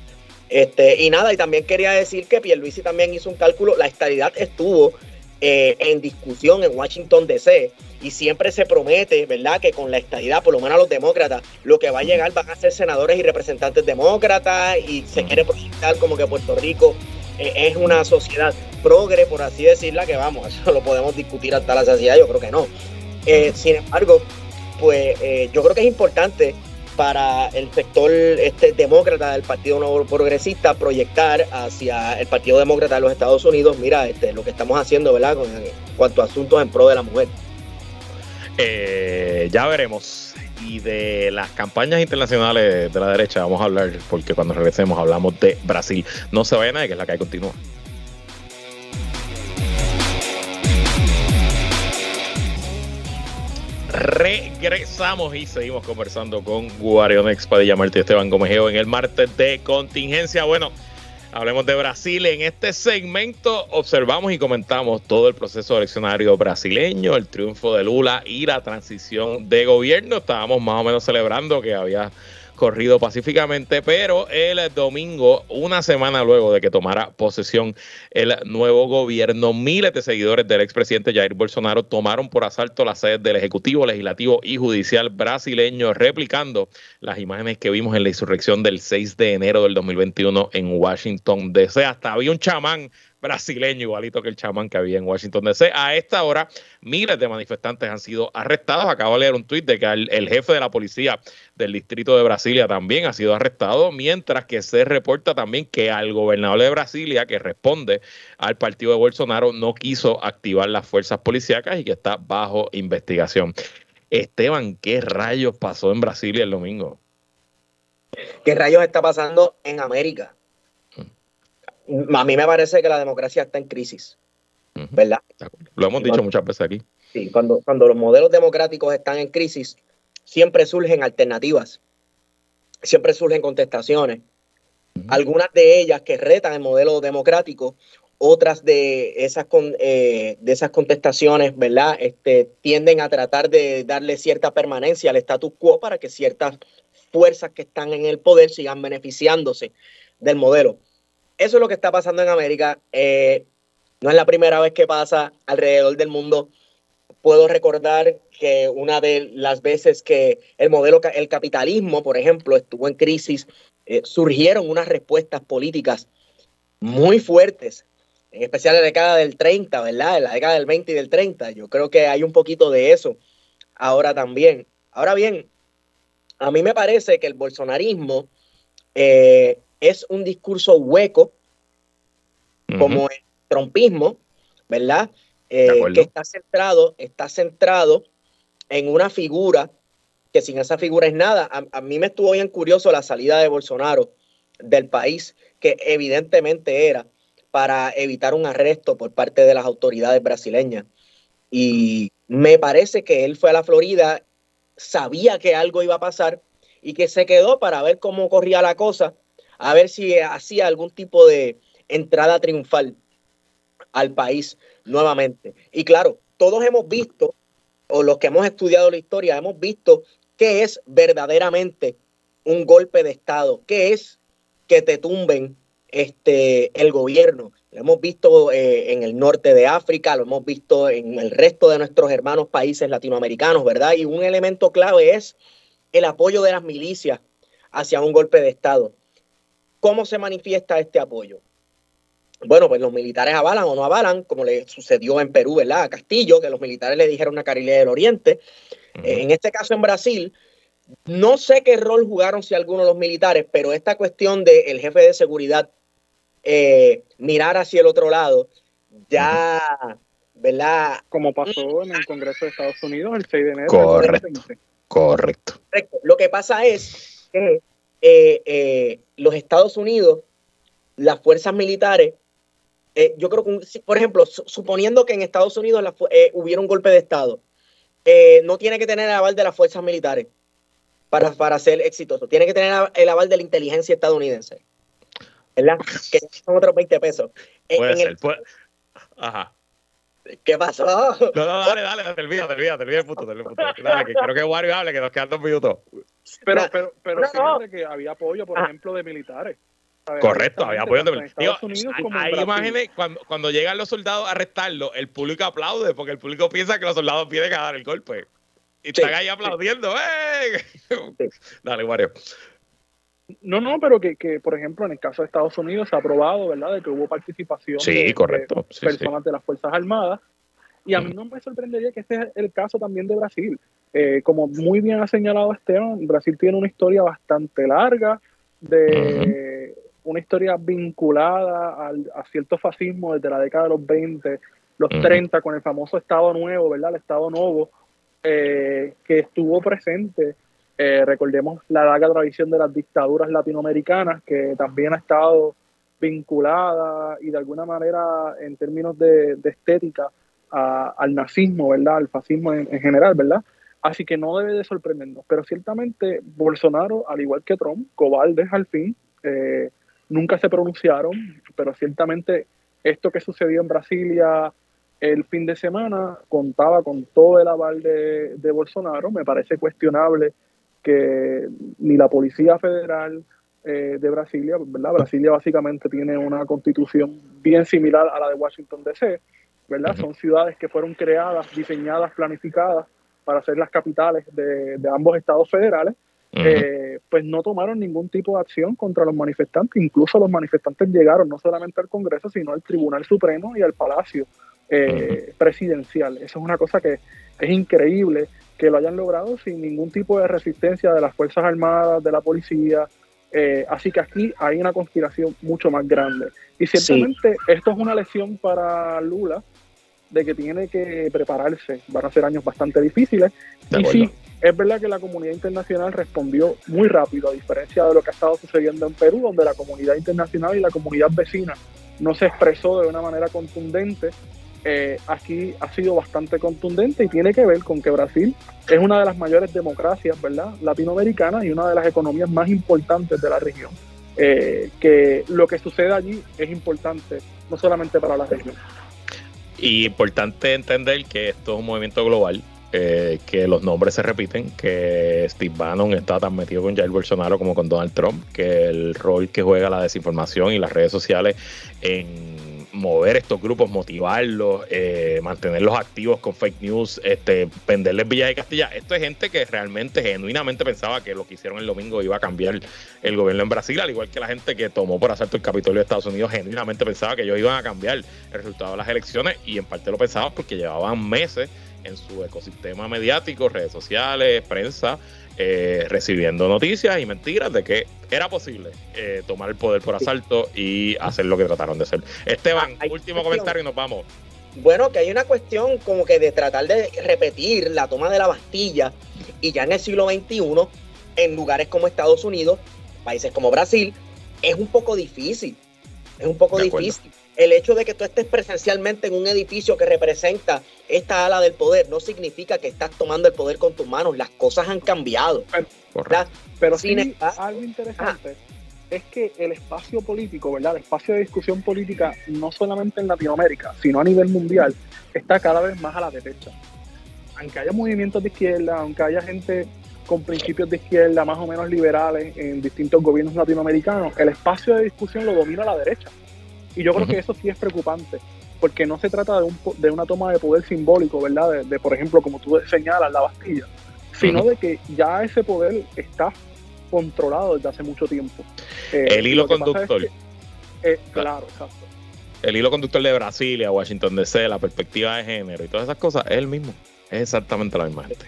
Este, y nada, y también quería decir que Pierluisi también hizo un cálculo, la estabilidad estuvo eh, en discusión en Washington DC y siempre se promete, ¿verdad?, que con la estadidad, por lo menos a los demócratas, lo que va a llegar van a ser senadores y representantes demócratas y se quiere proyectar como que Puerto Rico es una sociedad progre, por así decirla, que vamos, eso lo podemos discutir hasta la saciedad, yo creo que no. Eh, sin embargo, pues eh, yo creo que es importante para el sector este, demócrata del Partido Nuevo Progresista proyectar hacia el Partido Demócrata de los Estados Unidos, mira, este, lo que estamos haciendo, ¿verdad?, con cuanto a asuntos en pro de la mujer. Eh, ya veremos. Y de las campañas internacionales de la derecha vamos a hablar, porque cuando regresemos hablamos de Brasil. No se vayan nadie, que es la que continúa. Regresamos y seguimos conversando con Guarion Padilla Martí Esteban Gomejeo en el martes de contingencia. Bueno, Hablemos de Brasil. En este segmento observamos y comentamos todo el proceso eleccionario brasileño, el triunfo de Lula y la transición de gobierno. Estábamos más o menos celebrando que había corrido pacíficamente, pero el domingo, una semana luego de que tomara posesión el nuevo gobierno, miles de seguidores del expresidente Jair Bolsonaro tomaron por asalto las sedes del Ejecutivo, Legislativo y Judicial brasileño, replicando las imágenes que vimos en la insurrección del 6 de enero del 2021 en Washington, D.C. Hasta había un chamán brasileño, igualito que el chamán que había en Washington DC. A esta hora, miles de manifestantes han sido arrestados. Acabo de leer un tuit de que el, jefe de la policía del distrito de Brasilia también ha sido arrestado, mientras que se reporta también que al gobernador de Brasilia, que responde al partido de Bolsonaro, no quiso activar las fuerzas policíacas y que está bajo investigación. Esteban, ¿qué rayos pasó en Brasilia el domingo? ¿Qué rayos está pasando en América? A mí me parece que la democracia está en crisis, ¿verdad? Lo hemos dicho muchas veces aquí. Sí, cuando, cuando los modelos democráticos están en crisis, siempre surgen alternativas, siempre surgen contestaciones, algunas de ellas que retan el modelo democrático, otras de esas, eh, de esas contestaciones, ¿verdad? Este, tienden a tratar de darle cierta permanencia al status quo para que ciertas fuerzas que están en el poder sigan beneficiándose del modelo. Eso es lo que está pasando en América. Eh, no es la primera vez que pasa alrededor del mundo. Puedo recordar que una de las veces que el modelo, el capitalismo, por ejemplo, estuvo en crisis, eh, surgieron unas respuestas políticas muy fuertes, en especial en la década del 30, ¿verdad? En la década del 20 y del 30. Yo creo que hay un poquito de eso ahora también. Ahora bien, a mí me parece que el bolsonarismo eh, es un discurso hueco, como el trompismo, ¿verdad? Eh, que está centrado, está centrado en una figura que sin esa figura es nada. A, mí me estuvo bien curioso la salida de Bolsonaro del país, que evidentemente era para evitar un arresto por parte de las autoridades brasileñas. Y me parece que él fue a la Florida, sabía que algo iba a pasar y que se quedó para ver cómo corría la cosa, a ver si hacía algún tipo de entrada triunfal al país nuevamente. Y claro, todos hemos visto, o los que hemos estudiado la historia, hemos visto qué es verdaderamente un golpe de Estado, qué es que te tumben este, el gobierno. Lo hemos visto eh, en el norte de África, lo hemos visto en el resto de nuestros hermanos países latinoamericanos, ¿verdad? Y un elemento clave es el apoyo de las milicias hacia un golpe de Estado. ¿Cómo se manifiesta este apoyo? Bueno, pues los militares avalan o no avalan, como le sucedió en Perú, ¿verdad? A Castillo, que los militares le dijeron a Carilé del Oriente. En este caso en Brasil, no sé qué rol jugaron si algunos de los militares, pero esta cuestión del jefe de seguridad eh, mirar hacia el otro lado, ya, ¿verdad? Como pasó en el Congreso de Estados Unidos el 6 de enero. Correcto. Correcto. Lo que pasa es que eh, eh, los Estados Unidos, las fuerzas militares, yo creo que, por ejemplo, suponiendo que en Estados Unidos hubiera un golpe de Estado, no tiene que tener el aval de las fuerzas militares para, para ser exitoso. Tiene que tener el aval de la inteligencia estadounidense. ¿verdad? Que son otros 20 pesos. Puede ser, puede... Ajá. ¿Qué pasó? No, no, dale, dale, te olvidas, te olvidas, te olvidas el punto, te olvidas el punto. Dale, que creo que Wario hable, que nos quedan dos minutos. Pero, pero, pero no, fíjate que había apoyo, por ah. ejemplo, de militares. Correcto, había apoyo de militares. Hay imágenes cuando, cuando llegan los soldados a arrestarlo, el público aplaude porque el público piensa que los soldados vienen a dar el golpe. Y están ahí aplaudiendo. ¡Eh! Dale, Wario. No, no, pero que, que, por ejemplo, en el caso de Estados Unidos se ha probado, ¿verdad?, de que hubo participación de, correcto. personas de las Fuerzas Armadas. Y a mí no me sorprendería que este es el caso también de Brasil. Eh, como muy bien ha señalado Esteban, Brasil tiene una historia bastante larga, de una historia vinculada al, a cierto fascismo desde la década de los 20, los 30, con el famoso Estado Nuevo, ¿verdad?, el Estado Nuevo, eh, que estuvo presente eh, recordemos la larga tradición de las dictaduras latinoamericanas, que también ha estado vinculada y de alguna manera en términos de, estética al nazismo, ¿verdad? Al fascismo en, general, ¿verdad? Así que no debe de sorprendernos. Pero ciertamente Bolsonaro, al igual que Trump, cobardes al fin, eh, nunca se pronunciaron, pero ciertamente esto que sucedió en Brasilia el fin de semana contaba con todo el aval de, Bolsonaro. Me parece cuestionable que ni la Policía Federal eh, de Brasilia, ¿verdad? Brasilia básicamente tiene una constitución bien similar a la de Washington DC, ¿verdad? Son ciudades que fueron creadas, diseñadas, planificadas para ser las capitales de, ambos estados federales, eh, pues no tomaron ningún tipo de acción contra los manifestantes. Incluso los manifestantes llegaron no solamente al Congreso, sino al Tribunal Supremo y al Palacio eh, Presidencial. Eso es una cosa que es increíble que lo hayan logrado sin ningún tipo de resistencia de las Fuerzas Armadas, de la policía. Eh, así que aquí hay una conspiración mucho más grande. Y ciertamente esto es una lección para Lula de que tiene que prepararse. Van a ser años bastante difíciles. y sí, es verdad que la comunidad internacional respondió muy rápido, a diferencia de lo que ha estado sucediendo en Perú, donde la comunidad internacional y la comunidad vecina no se expresó de una manera contundente eh, aquí ha sido bastante contundente y tiene que ver con que Brasil es una de las mayores democracias ¿verdad? latinoamericanas y una de las economías más importantes de la región. Eh, que lo que sucede allí es importante, no solamente para la región. Y importante entender que esto es un movimiento global, eh, que los nombres se repiten, que Steve Bannon está tan metido con Jair Bolsonaro como con Donald Trump, que el rol que juega la desinformación y las redes sociales en mover estos grupos, motivarlos, eh, mantenerlos activos con fake news, este, venderles Villa de Castilla. Esto es gente que realmente, genuinamente pensaba que lo que hicieron el domingo iba a cambiar el gobierno en Brasil, al igual que la gente que tomó por asalto el Capitolio de Estados Unidos, genuinamente pensaba que ellos iban a cambiar el resultado de las elecciones y en parte lo pensaban porque llevaban meses en su ecosistema mediático, redes sociales, prensa, eh, recibiendo noticias y mentiras de que era posible eh, tomar el poder por asalto y hacer lo que trataron de hacer. Esteban, ah, último comentario y nos vamos. Bueno, que hay una cuestión como que de tratar de repetir la toma de la Bastilla y ya en el siglo XXI, en lugares como Estados Unidos, países como Brasil, es un poco difícil. Es un poco difícil. El hecho de que tú estés presencialmente en un edificio que representa esta ala del poder no significa que estás tomando el poder con tus manos. Las cosas han cambiado. Pero, sí, algo interesante es que el espacio político, ¿verdad? El espacio de discusión política, no solamente en Latinoamérica, sino a nivel mundial, está cada vez más a la derecha. Aunque haya movimientos de izquierda, aunque haya gente con principios de izquierda más o menos liberales en distintos gobiernos latinoamericanos, el espacio de discusión lo domina la derecha. Y yo creo que eso sí es preocupante, porque no se trata de, un, de una toma de poder simbólico, ¿verdad? De, por ejemplo, como tú señalas, la Bastilla, sino de que ya ese poder está controlado desde hace mucho tiempo. Eh, el hilo conductor. Eh, claro, exacto. El hilo conductor de Brasilia, Washington DC, la perspectiva de género y todas esas cosas es el mismo. Es exactamente la misma gente.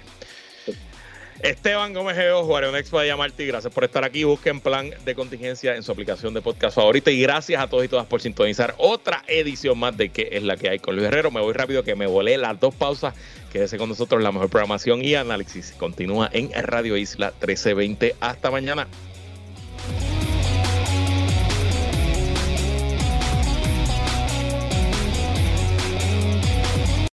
Esteban Gómez Geo, Juárez Expo de Llamarte, gracias por estar aquí. Busquen plan de contingencia en su aplicación de podcast favorita. Y gracias a todos y todas por sintonizar otra edición más de que es la que hay con Luis Herrero. Me voy rápido que me volé las dos pausas. Quédese con nosotros, la mejor programación y análisis continúa en Radio Isla 1320. Hasta mañana.